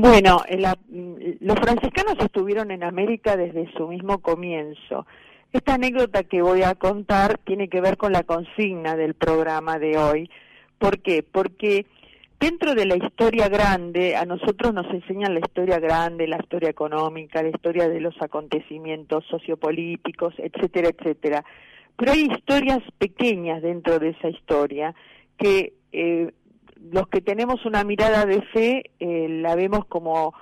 Bueno, los franciscanos estuvieron en América desde su mismo comienzo. Esta anécdota que voy a contar tiene que ver con la consigna del programa de hoy. ¿Por qué? Porque dentro de la historia grande, a nosotros nos enseñan la historia grande, la historia económica, la historia de los acontecimientos sociopolíticos, etcétera, etcétera. Pero hay historias pequeñas dentro de esa historia que eh, los que tenemos una mirada de fe eh, la vemos como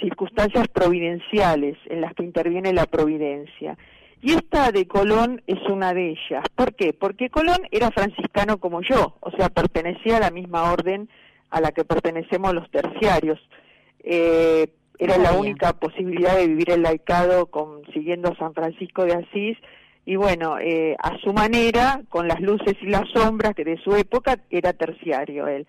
circunstancias providenciales en las que interviene la providencia. Y esta de Colón es una de ellas. ¿Por qué? Porque Colón era franciscano como yo, o sea, pertenecía a la misma orden a la que pertenecemos los terciarios. Eh, era la única posibilidad de vivir el laicado con, siguiendo a San Francisco de Asís y bueno, eh, a su manera, con las luces y las sombras que de su época era terciario él.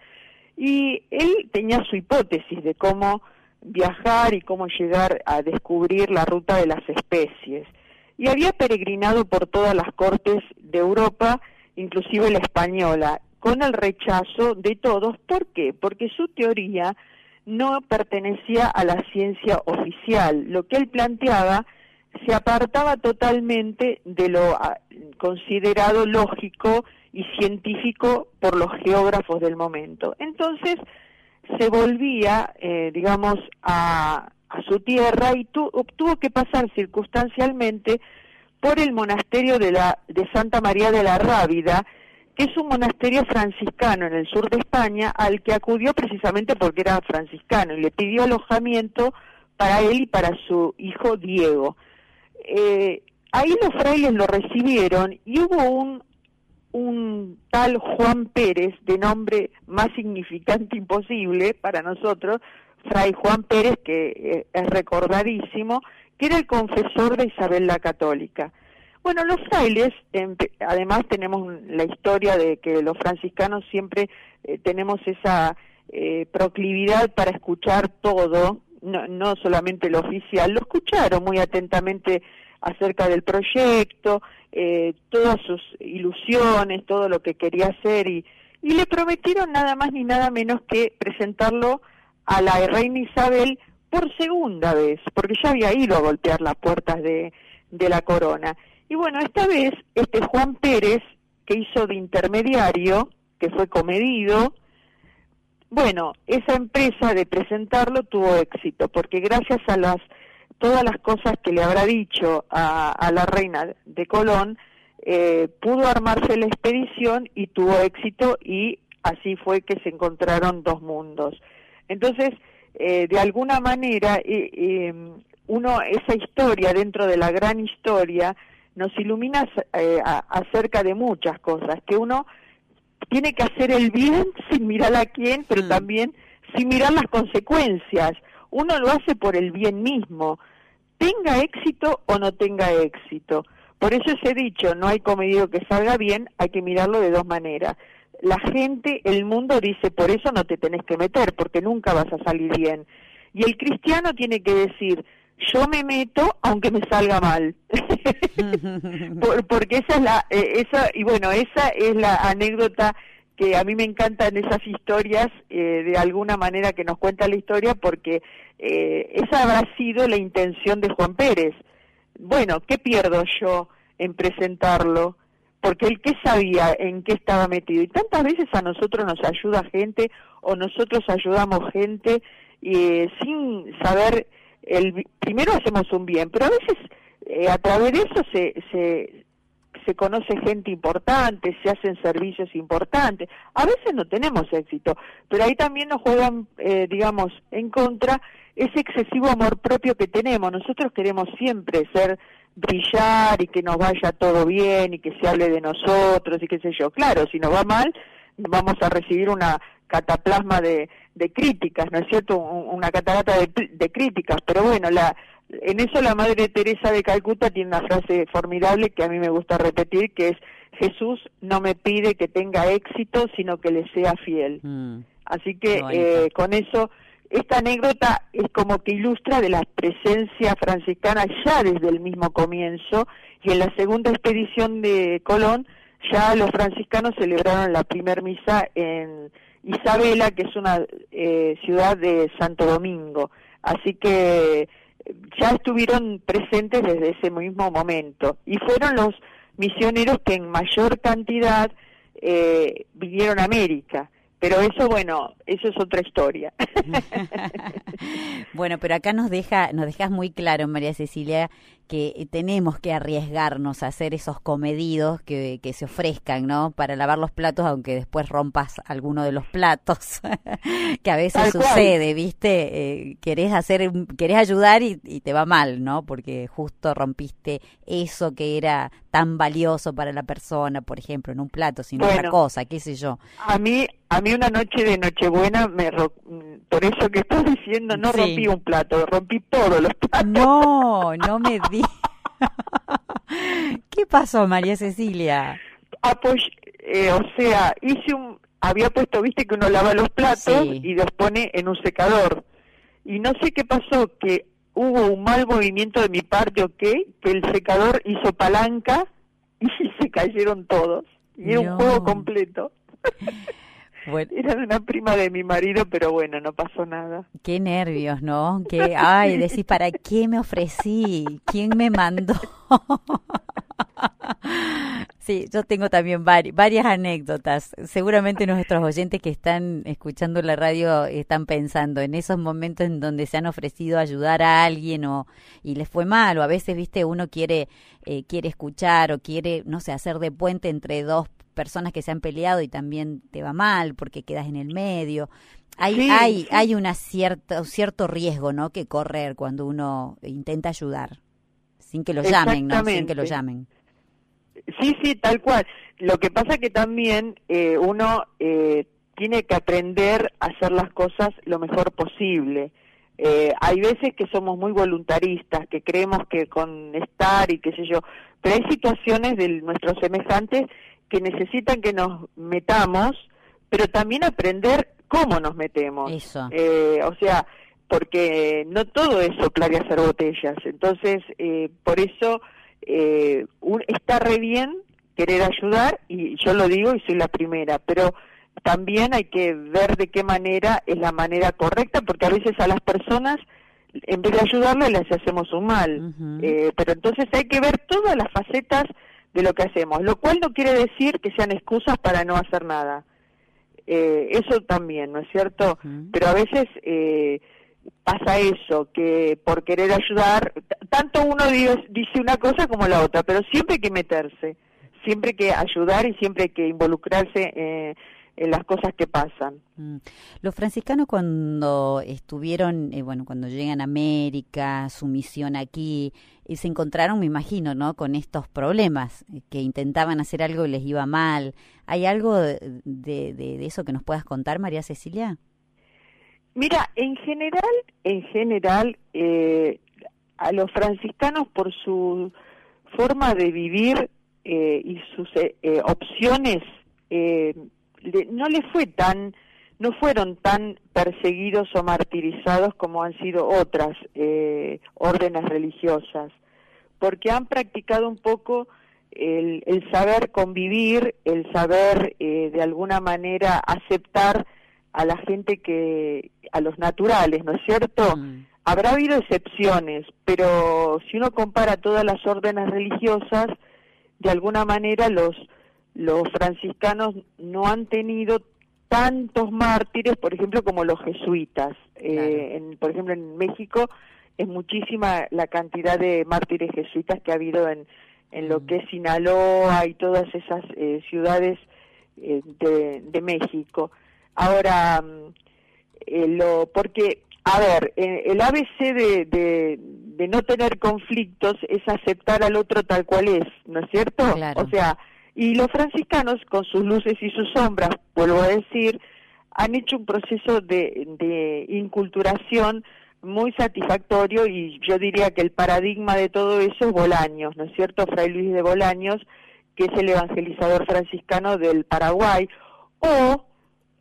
Y él tenía su hipótesis de cómo viajar y cómo llegar a descubrir la ruta de las especies. Y había peregrinado por todas las cortes de Europa, inclusive la española, con el rechazo de todos. ¿Por qué? Porque su teoría no pertenecía a la ciencia oficial. Lo que él planteaba se apartaba totalmente de lo ah, considerado lógico y científico por los geógrafos del momento. Entonces se volvía, eh, digamos, a, su tierra y tuvo que pasar circunstancialmente por el monasterio de, la, de Santa María de la Rábida, que es un monasterio franciscano en el sur de España, al que acudió precisamente porque era franciscano y le pidió alojamiento para él y para su hijo Diego. Eh, ahí los frailes lo recibieron y hubo un tal Juan Pérez, de nombre más significante imposible para nosotros, Fray Juan Pérez, que eh, es recordadísimo, que era el confesor de Isabel la Católica. Bueno, los frailes, además tenemos la historia de que los franciscanos siempre eh, tenemos esa eh, proclividad para escuchar todo, no, no solamente lo oficial, lo escucharon muy atentamente acerca del proyecto, eh, todas sus ilusiones, todo lo que quería hacer y, y le prometieron nada más ni nada menos que presentarlo a la reina Isabel por segunda vez, porque ya había ido a golpear las puertas de, de la corona. Y bueno, esta vez este Juan Pérez, que hizo de intermediario, que fue comedido, bueno, esa empresa de presentarlo tuvo éxito, porque gracias a las todas las cosas que le habrá dicho a, la reina de Colón, eh, pudo armarse la expedición y tuvo éxito y así fue que se encontraron dos mundos. Entonces, eh, de alguna manera, uno, esa historia dentro de la gran historia, nos ilumina eh, acerca de muchas cosas, que uno tiene que hacer el bien sin mirar a quién, pero mm. también sin mirar las consecuencias uno lo hace por el bien mismo, tenga éxito o no tenga éxito. Por eso ese dicho, no hay comedido que salga bien, hay que mirarlo de dos maneras. La gente, el mundo dice, por eso no te tenés que meter, porque nunca vas a salir bien. Y el cristiano tiene que decir, yo me meto aunque me salga mal. porque esa es la, eh, esa, y bueno, esa es la anécdota que a mí me encantan esas historias, eh, de alguna manera que nos cuenta la historia, porque eh, esa habrá sido la intención de Juan Pérez. Bueno, ¿qué pierdo yo en presentarlo? Porque él qué sabía en qué estaba metido. Y tantas veces a nosotros nos ayuda gente o nosotros ayudamos gente eh, sin saber, el, primero hacemos un bien, pero a veces eh, a través de eso se, se, se conoce gente importante, se hacen servicios importantes. A veces no tenemos éxito, pero ahí también nos juegan, eh, digamos, en contra ese excesivo amor propio que tenemos. Nosotros queremos siempre ser brillar y que nos vaya todo bien y que se hable de nosotros y qué sé yo. Claro, si nos va mal, vamos a recibir una cataplasma de, de críticas, ¿no es cierto? Una catarata de, de críticas, pero bueno, la, en eso la Madre Teresa de Calcuta tiene una frase formidable que a mí me gusta repetir, que es Jesús no me pide que tenga éxito, sino que le sea fiel. Mm. Así que eh, con eso, esta anécdota es como que ilustra de la presencia franciscana ya desde el mismo comienzo, y en la segunda expedición de Colón ya los franciscanos celebraron la primer misa en Isabela, que es una eh, ciudad de Santo Domingo. Así que ya estuvieron presentes desde ese mismo momento y fueron los misioneros que en mayor cantidad eh, vinieron a América. Pero eso, bueno, eso es otra historia. bueno, pero acá nos deja, nos dejas muy claro, María Cecilia, que tenemos que arriesgarnos a hacer esos comedidos que, que se ofrezcan, ¿no? Para lavar los platos, aunque después rompas alguno de los platos, que a veces sucede, ¿viste? Eh, querés hacer, querés ayudar y, te va mal, ¿no? Porque justo rompiste eso que era tan valioso para la persona, por ejemplo, en un plato, sin otra cosa, qué sé yo. A mí, a mí una noche de Nochebuena, me por eso que estás diciendo, no rompí un plato, rompí todos los platos. No, no me ¿Qué pasó, María Cecilia? eh, o sea, hice un, había puesto, viste que uno lava los platos y los pone en un secador. Y no sé qué pasó, que hubo un mal movimiento de mi parte, ¿ok? Que el secador hizo palanca y se cayeron todos. Y era un juego completo. Era una prima de mi marido, pero bueno, no pasó nada. Qué nervios, ¿no? Que, ay, decís, ¿para qué me ofrecí? ¿Quién me mandó? Sí, yo tengo también varias anécdotas. Seguramente nuestros oyentes que están escuchando la radio están pensando en esos momentos en donde se han ofrecido ayudar a alguien o y les fue mal o a veces, viste, uno quiere eh, quiere escuchar o quiere, no sé, hacer de puente entre dos personas que se han peleado y también te va mal porque quedas en el medio. Hay, hay, hay una cierta, cierto riesgo, ¿no? Que correr cuando uno intenta ayudar, sin que lo llamen, ¿no? Sin que lo llamen. Sí, sí, tal cual. Lo que pasa que también eh, uno eh, tiene que aprender a hacer las cosas lo mejor posible. Eh, hay veces que somos muy voluntaristas, que creemos que con estar y qué sé yo, pero hay situaciones de nuestros semejantes que necesitan que nos metamos, pero también aprender cómo nos metemos. Eh, o sea, porque no todo es soplar y hacer botellas. Entonces, eh, por eso eh, está re bien querer ayudar, y yo lo digo y soy la primera, pero también hay que ver de qué manera es la manera correcta, porque a veces a las personas, en vez de ayudarles, les hacemos un mal. eh, pero entonces hay que ver todas las facetas de lo que hacemos, lo cual no quiere decir que sean excusas para no hacer nada. Eh, eso también, ¿no es cierto? Pero a veces eh, pasa eso, que por querer ayudar, tanto uno dice una cosa como la otra, pero siempre hay que meterse, siempre hay que ayudar y siempre hay que involucrarse eh, en las cosas que pasan. Mm. Los franciscanos cuando estuvieron, eh, bueno, cuando llegan a América, su misión aquí, y se encontraron, me imagino, ¿no? Con estos problemas, eh, que intentaban hacer algo y les iba mal. ¿Hay algo de, de, eso que nos puedas contar, María Cecilia? Mira, en general, en general, eh, a los franciscanos por su forma de vivir y sus opciones, no le fue tan no fueron tan perseguidos o martirizados como han sido otras eh, órdenes religiosas, porque han practicado un poco el, saber convivir, el saber eh, de alguna manera aceptar a la gente que, a los naturales, ¿no es cierto? Mm. Habrá habido excepciones, pero si uno compara todas las órdenes religiosas, de alguna manera los los franciscanos no han tenido tantos mártires, por ejemplo, como los jesuitas. Eh, en, por ejemplo, en México es muchísima la cantidad de mártires jesuitas que ha habido en, en lo mm. que es Sinaloa y todas esas eh, ciudades eh, de, de, México. Ahora, mm, lo, porque, a ver, el ABC de, de, de, no tener conflictos es aceptar al otro tal cual es, ¿no es cierto? O sea, y los franciscanos, con sus luces y sus sombras, vuelvo a decir, han hecho un proceso de, de inculturación muy satisfactorio y yo diría que el paradigma de todo eso es Bolaños, ¿no es cierto? Fray Luis de Bolaños, que es el evangelizador franciscano del Paraguay, o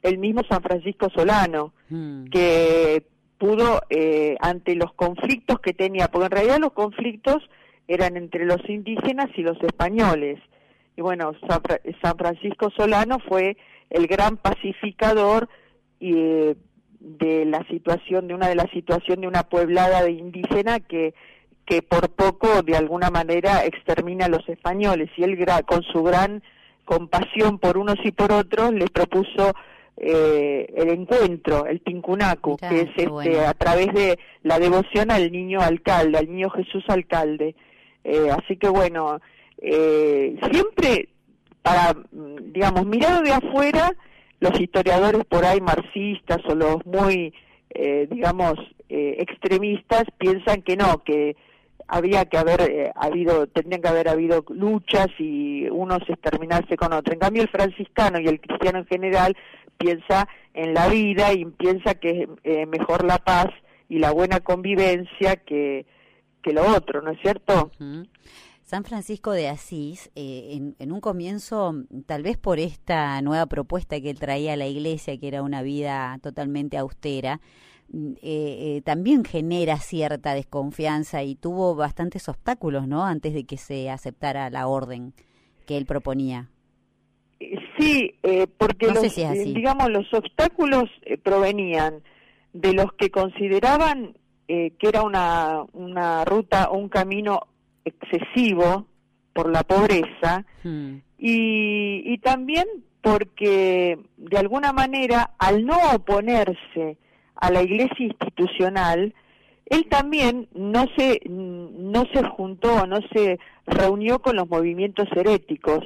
el mismo San Francisco Solano, hmm. que pudo, eh, ante los conflictos que tenía, porque en realidad los conflictos eran entre los indígenas y los españoles, y bueno, San, Francisco Solano fue el gran pacificador eh, de la situación, de una de las situaciones de una pueblada de indígena que que por poco de alguna manera extermina a los españoles y él con su gran compasión por unos y por otros les propuso eh, el encuentro, el Tincunacu, que es este, a través de la devoción al niño alcalde, al niño Jesús alcalde. Eh, así que bueno, eh, siempre para, digamos, mirado de afuera, los historiadores por ahí marxistas o los muy, digamos, extremistas piensan que no, que había que haber eh, habido, tendrían que haber habido luchas y unos exterminarse con otro. En cambio, el franciscano y el cristiano en general piensa en la vida y piensa que es eh, mejor la paz y la buena convivencia que, que lo otro, ¿no es cierto? San Francisco de Asís, eh, en, en, un comienzo, tal vez por esta nueva propuesta que él traía a la iglesia, que era una vida totalmente austera, Mm, eh, eh, también genera cierta desconfianza y tuvo bastantes obstáculos, ¿no? Antes de que se aceptara la orden que él proponía. Sí, eh, porque los, digamos los obstáculos provenían de los que consideraban que era una, una ruta o un camino excesivo por la pobreza hmm. y, y también porque de alguna manera al no oponerse a la iglesia institucional, él también no se, no se juntó, no se reunió con los movimientos heréticos.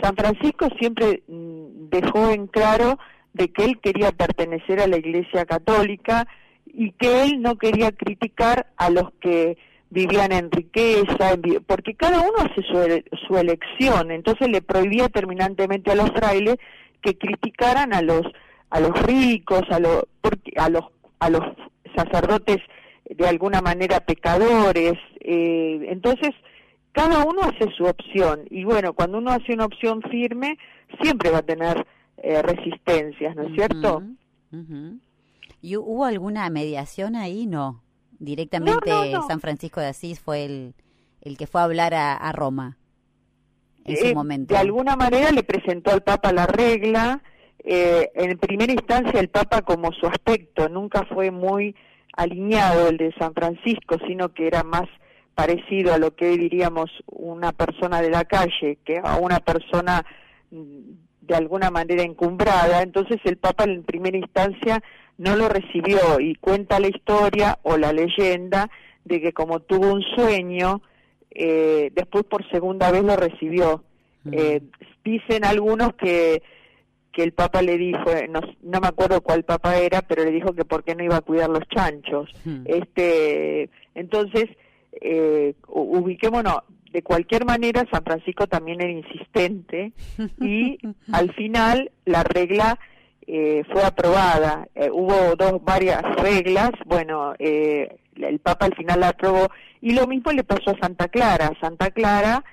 San Francisco siempre mm, dejó en claro de que él quería pertenecer a la Iglesia Católica y que él no quería criticar a los que vivían en riqueza, porque cada uno hace su, su elección, entonces le prohibía terminantemente a los frailes que criticaran a los a los ricos, a, los a los a los sacerdotes de alguna manera pecadores. Eh, entonces, cada uno hace su opción y bueno, cuando uno hace una opción firme, siempre va a tener eh, resistencias, ¿no es cierto? ¿Y hubo alguna mediación ahí? No. Directamente San Francisco de Asís fue el, el que fue a hablar a, Roma en su eh, momento. De alguna manera le presentó al Papa la regla, eh, en primera instancia el Papa como su aspecto nunca fue muy alineado el de San Francisco, sino que era más parecido a lo que diríamos una persona de la calle que a una persona mm, de alguna manera encumbrada, entonces el Papa en primera instancia no lo recibió y cuenta la historia o la leyenda de que como tuvo un sueño, eh, después por segunda vez lo recibió. Mm. Eh, dicen algunos que que el Papa le dijo, no, no, me acuerdo cuál Papa era, pero le dijo que por qué no iba a cuidar los chanchos. Hmm. Este, entonces, eh, ubiquémonos, de cualquier manera San Francisco también era insistente y al final la regla eh, fue aprobada. Eh, hubo dos, varias reglas, bueno, eh, el Papa al final la aprobó y lo mismo le pasó a Santa Clara. Santa Clara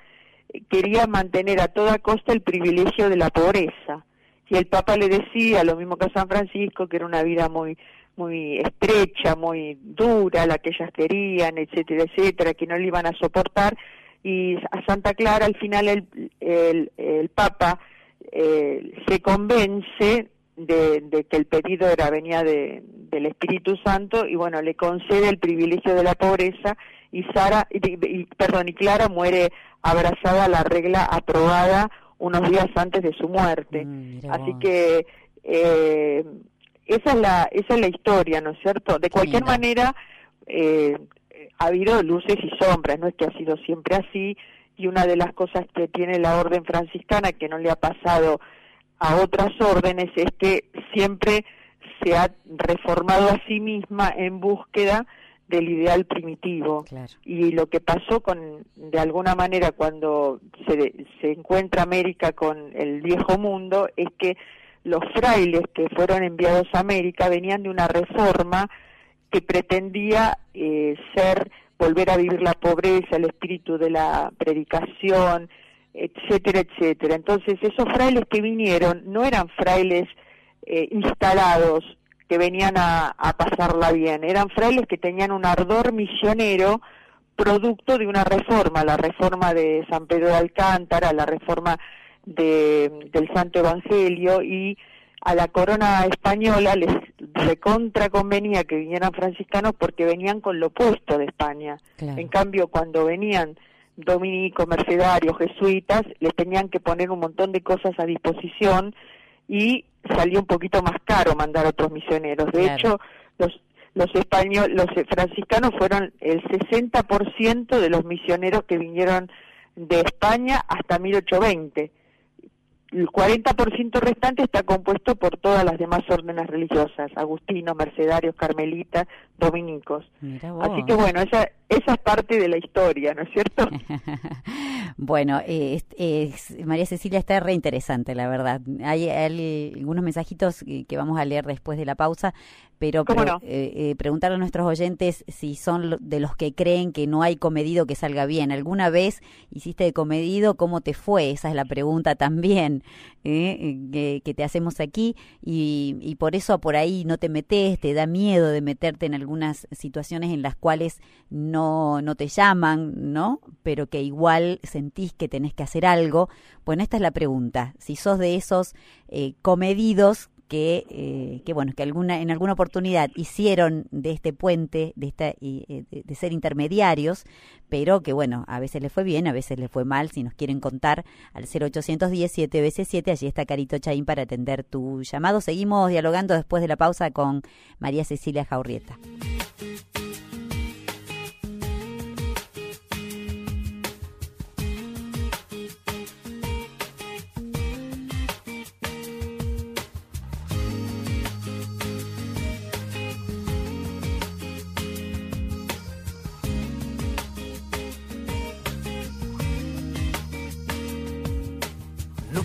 quería mantener a toda costa el privilegio de la pobreza y el Papa le decía, lo mismo que a San Francisco, que era una vida muy muy estrecha, muy dura, la que ellas querían, etcétera, etcétera, que no le iban a soportar, y a Santa Clara al final el, el, el Papa eh, se convence de, de, que el pedido era venía de, del Espíritu Santo y bueno le concede el privilegio de la pobreza y Sara y, perdón y Clara muere abrazada a la regla aprobada unos días antes de su muerte. Mm, Así que eh, esa es la esa es la historia, ¿no es cierto? De cualquier manera eh, ha habido luces y sombras, no es que ha sido siempre así y una de las cosas que tiene la orden franciscana que no le ha pasado a otras órdenes es que siempre se ha reformado a sí misma en búsqueda del ideal primitivo. Y lo que pasó con, de alguna manera, cuando se, se encuentra América con el viejo mundo, es que los frailes que fueron enviados a América venían de una reforma que pretendía eh, ser, volver a vivir la pobreza, el espíritu de la predicación, etcétera, etcétera. Entonces, esos frailes que vinieron no eran frailes eh, instalados que venían a, pasarla bien. Eran frailes que tenían un ardor misionero producto de una reforma, la reforma de San Pedro de Alcántara, la reforma de, del Santo Evangelio y a la corona española les recontra convenía que vinieran franciscanos porque venían con lo opuesto de España. En cambio, cuando venían dominicos, mercedarios, jesuitas, les tenían que poner un montón de cosas a disposición y salía un poquito más caro mandar a otros misioneros. De hecho, los los españoles, los franciscanos fueron el 60% de los misioneros que vinieron de España hasta 1820 el 40% restante está compuesto por todas las demás órdenes religiosas, agustinos, mercedarios, carmelitas, dominicos. Así que bueno, esa, esa es parte de la historia, ¿no es cierto? bueno, María Cecilia está re interesante, la verdad. Hay, algunos mensajitos que, vamos a leer después de la pausa, pero eh, eh, preguntar a nuestros oyentes si son de los que creen que no hay comedido que salga bien. ¿Alguna vez hiciste de comedido? ¿Cómo te fue? Esa es la pregunta también eh, que, te hacemos aquí y, y por eso por ahí no te metes, te da miedo de meterte en algunas situaciones en las cuales no, no te llaman, ¿no? Pero que igual sentís que tenés que hacer algo. Bueno, esta es la pregunta. Si sos de esos comedidos que, eh, que bueno que alguna en alguna oportunidad hicieron de este puente de esta eh, de, ser intermediarios pero que bueno a veces les fue bien a veces les fue mal si nos quieren contar al 0810 7 veces 7 allí está Carito Chaín para atender tu llamado. Seguimos dialogando después de la pausa con María Cecilia Jaurrieta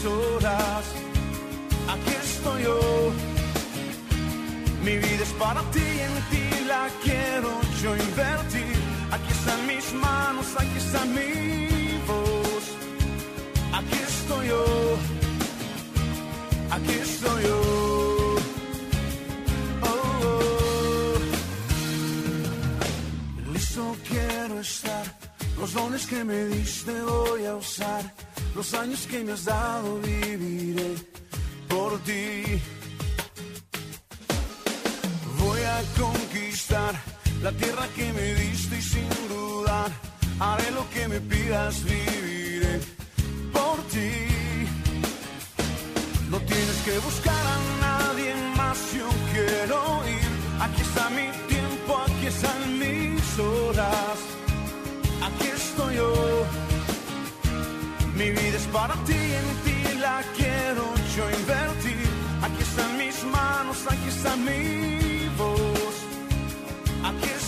mis horas. Aquí estoy yo. Mi vida es para ti, en ti la quiero yo invertir. Aquí están mis manos, aquí está mi voz. Aquí estoy yo. Aquí estoy yo. Oh, oh. Listo quiero estar. Los dones que me diste voy a usar los años que me has dado viviré por ti. Voy a conquistar la tierra que me diste y sin dudar haré lo que me pidas, viviré por ti. No tienes que buscar a nadie más, yo quiero ir. Aquí está mi tiempo, aquí están mis horas, aquí estoy yo mi vida es para ti, en ti la quiero yo invertir. Aquí están mis manos, aquí está mi voz.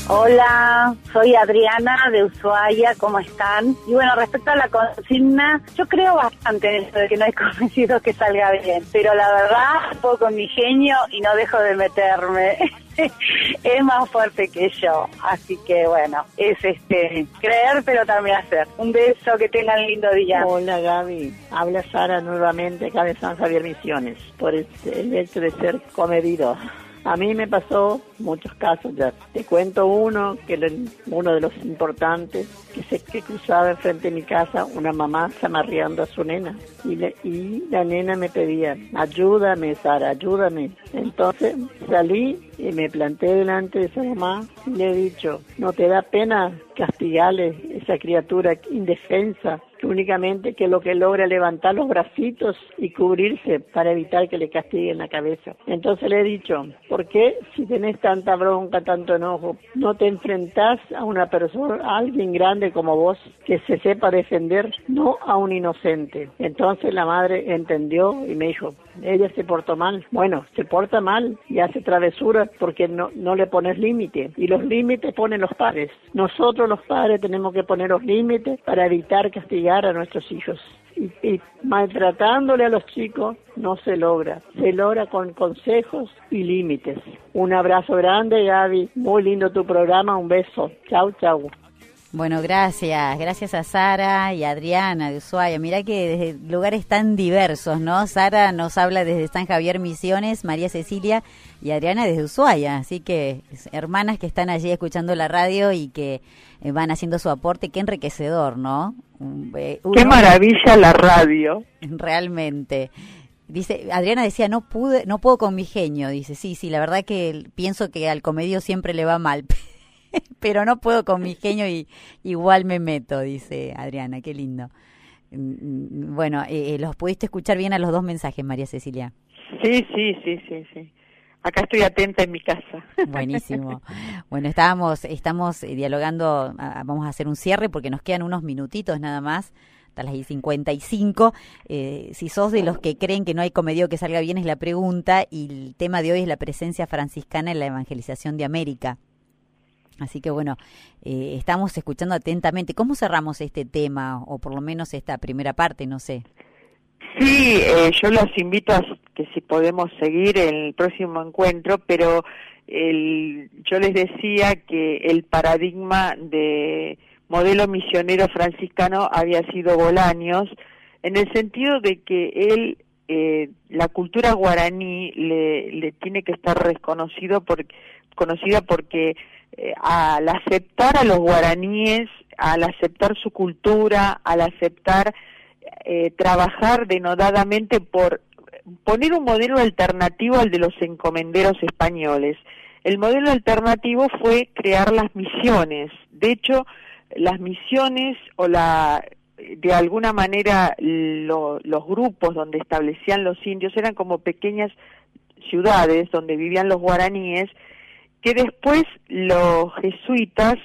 Hola, soy Adriana de Ushuaia, ¿cómo están? Y bueno, respecto a la consigna, yo creo bastante en eso de que no hay convencido que salga bien, pero la verdad, puedo con mi genio y no dejo de meterme. es más fuerte que yo. Así que bueno, es este creer pero también hacer. Un beso, que tengan lindo día. Hola Gaby, habla Sara nuevamente acá de San Javier Misiones por el, hecho de ser comedido. A mí me pasó muchos casos ya. Te cuento uno, que era uno de los importantes, que se que cruzaba enfrente de mi casa una mamá zamarreando a su nena. Y, y la nena me pedía, ayúdame Sara, ayúdame. Entonces salí y me planté delante de esa mamá y le he dicho, ¿no te da pena castigarle esa criatura indefensa únicamente que lo que logra levantar los bracitos y cubrirse para evitar que le castiguen la cabeza. Entonces le he dicho, ¿por qué si tenés tanta bronca, tanto enojo, no te enfrentás a una persona, a alguien grande como vos, que se sepa defender, no a un inocente? Entonces la madre entendió y me dijo, ella se portó mal. Bueno, se porta mal y hace travesuras porque no, no le pones límite. Y los límites ponen los padres. Nosotros los padres tenemos que poner los límites para evitar castigar a nuestros hijos. y, maltratándole a los chicos no se logra. Se logra con consejos y límites. Un abrazo grande, Gaby. Muy lindo tu programa. Un beso. Chau, chau. Bueno, gracias. Gracias a Sara y a Adriana de Ushuaia. Mira que desde lugares tan diversos, ¿no? Sara nos habla desde San Javier Misiones, María Cecilia y Adriana desde Ushuaia. Así que hermanas que están allí escuchando la radio y que eh, van haciendo su aporte. Qué enriquecedor, ¿no? Eh, Qué maravilla la radio. Realmente. Dice, Adriana decía, no pude, no puedo con mi genio. Dice, sí, sí, la verdad que pienso que al comedio siempre le va mal. pero no puedo con mi genio y igual me meto, dice Adriana, qué lindo. Mm, mm, bueno, eh, ¿los pudiste escuchar bien a los dos mensajes, María Cecilia? Sí, sí, sí, sí, sí. Acá estoy atenta en mi casa. Buenísimo. Bueno, estábamos, estamos eh, dialogando, vamos a hacer un cierre porque nos quedan unos minutitos nada más hasta las 55. Eh, si sos de los que creen que no hay comedio que salga bien es la pregunta y el tema de hoy es la presencia franciscana en la evangelización de América. Así que bueno, eh, estamos escuchando atentamente. ¿Cómo cerramos este tema o por lo menos esta primera parte? No sé. Sí, eh, yo los invito a que si podemos seguir el próximo encuentro, pero el, yo les decía que el paradigma de modelo misionero franciscano había sido Bolaños, en el sentido de que él, eh, la cultura guaraní le, le tiene que estar reconocido por, conocida porque eh, al aceptar a los guaraníes, al aceptar su cultura, al aceptar eh, trabajar denodadamente por poner un modelo alternativo al de los encomenderos españoles. El modelo alternativo fue crear las misiones. De hecho, las misiones o la de alguna manera los grupos donde establecían los indios eran como pequeñas ciudades donde vivían los guaraníes que después los jesuitas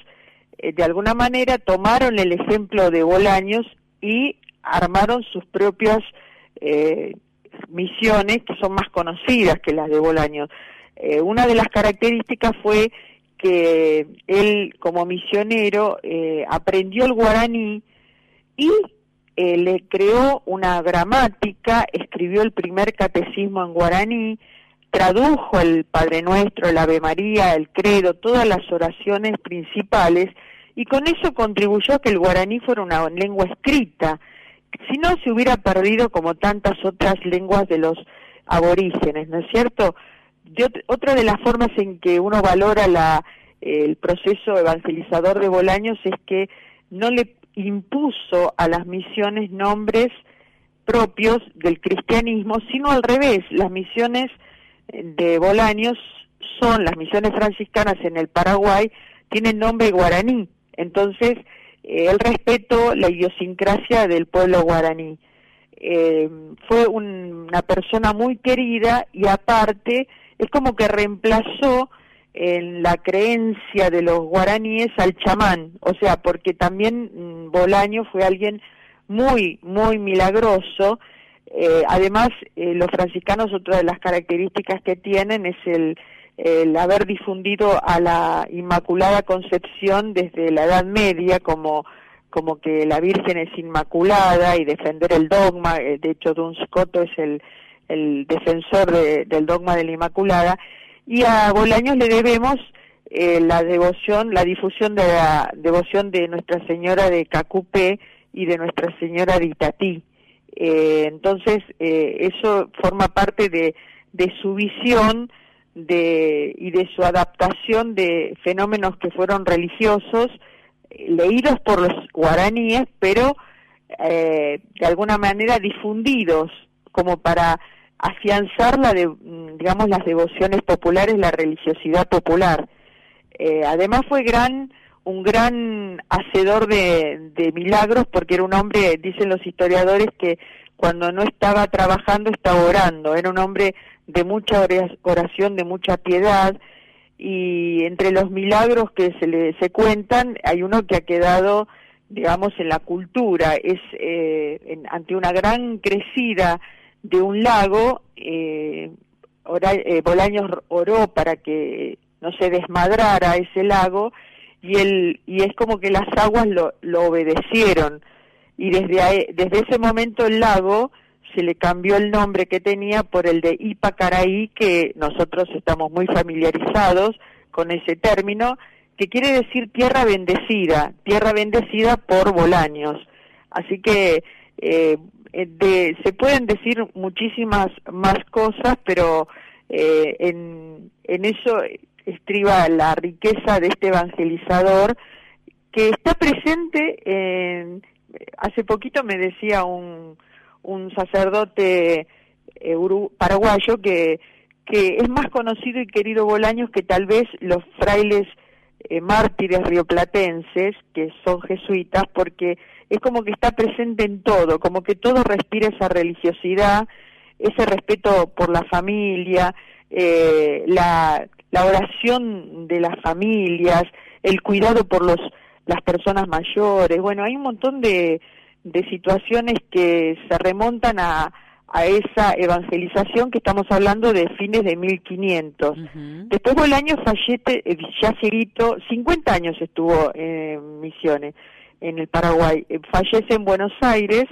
eh, de alguna manera tomaron el ejemplo de Bolaños y armaron sus propias eh, misiones que son más conocidas que las de Bolaños. Eh, una de las características fue que él como misionero aprendió el guaraní y le creó una gramática, escribió el primer catecismo en guaraní, tradujo el Padre Nuestro, el Ave María, el Credo, todas las oraciones principales, y con eso contribuyó a que el guaraní fuera una lengua escrita. Si no, se hubiera perdido como tantas otras lenguas de los aborígenes, ¿no es cierto? otra de las formas en que uno valora la, el proceso evangelizador de Bolaños es que no le impuso a las misiones nombres propios del cristianismo, sino al revés, las misiones de Bolaños son las misiones franciscanas en el Paraguay, tienen nombre guaraní. Entonces, eh, él respetó la idiosincrasia del pueblo guaraní. Eh, fue una persona muy querida y aparte es como que reemplazó en la creencia de los guaraníes al chamán, o sea, porque también mm, Bolaño fue alguien muy, muy milagroso eh, además, eh, los franciscanos, otra de las características que tienen es el, haber difundido a la Inmaculada Concepción desde la Edad Media como, como que la Virgen es inmaculada y defender el dogma. Eh, de hecho, Duns Scoto es el, el defensor del dogma de la Inmaculada. Y a Bolaños le debemos la devoción, la difusión de la devoción de Nuestra Señora de Cacupé y de Nuestra Señora de Itatí. Eh, entonces, eh, eso forma parte de, de su visión de, y de su adaptación de fenómenos que fueron religiosos, leídos por los guaraníes, pero eh, de alguna manera difundidos como para afianzar la de, digamos las devociones populares, la religiosidad popular. Eh, además fue gran un gran hacedor de, milagros porque era un hombre, dicen los historiadores, que cuando no estaba trabajando estaba orando, era un hombre de mucha oración, de mucha piedad, y entre los milagros que se le se cuentan hay uno que ha quedado digamos en la cultura. Es eh, ante una gran crecida de un lago eh, eh, Bolaños oró para que no se desmadrara ese lago y, el, y es como que las aguas lo, lo obedecieron. y desde, desde ese momento el lago se le cambió el nombre que tenía por el de Ipacaraí, que nosotros estamos muy familiarizados con ese término, que quiere decir tierra bendecida, tierra bendecida por Bolaños. Así que eh, de, se pueden decir muchísimas más cosas, pero eh, en, en eso estriba la riqueza de este evangelizador que está presente en, hace poquito me decía un, un sacerdote eh, paraguayo que, que es más conocido y querido Bolaños que tal vez los frailes eh, mártires rioplatenses, que son jesuitas, porque es como que está presente en todo, como que todo respira esa religiosidad, ese respeto por la familia, eh, la, la oración de las familias, el cuidado por los las personas mayores, bueno, hay un montón de, de situaciones que se remontan a, a esa evangelización que estamos hablando de fines de 1500. Después del año fallece, eh, ya seguito, 50 años estuvo en misiones en el Paraguay, eh, fallece en Buenos Aires,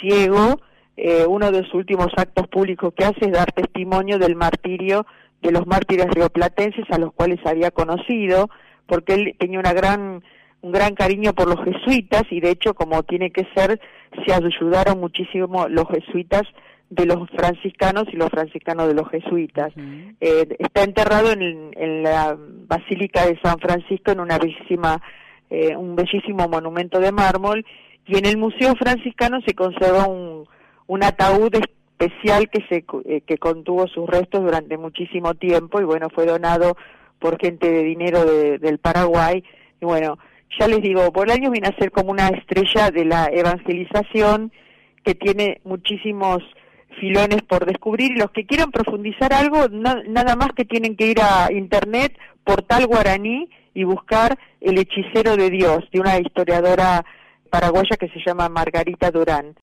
ciego, eh, uno de sus últimos actos públicos que hace es dar testimonio del martirio de los mártires rioplatenses a los cuales había conocido, porque él tenía una gran un gran cariño por los jesuitas y de hecho como tiene que ser se ayudaron muchísimo los jesuitas de los franciscanos y los franciscanos de los jesuitas. eh, está enterrado en, en, la Basílica de San Francisco en una bellísima, eh, un bellísimo monumento de mármol y en el Museo Franciscano se conserva un, un ataúd especial que se eh, que contuvo sus restos durante muchísimo tiempo y bueno fue donado por gente de dinero de, del Paraguay y bueno ya les digo, Bolaños viene a ser como una estrella de la evangelización que tiene muchísimos filones por descubrir y los que quieran profundizar algo, nada más que tienen que ir a internet, portal guaraní y buscar El hechicero de Dios, de una historiadora paraguaya que se llama Margarita Durán.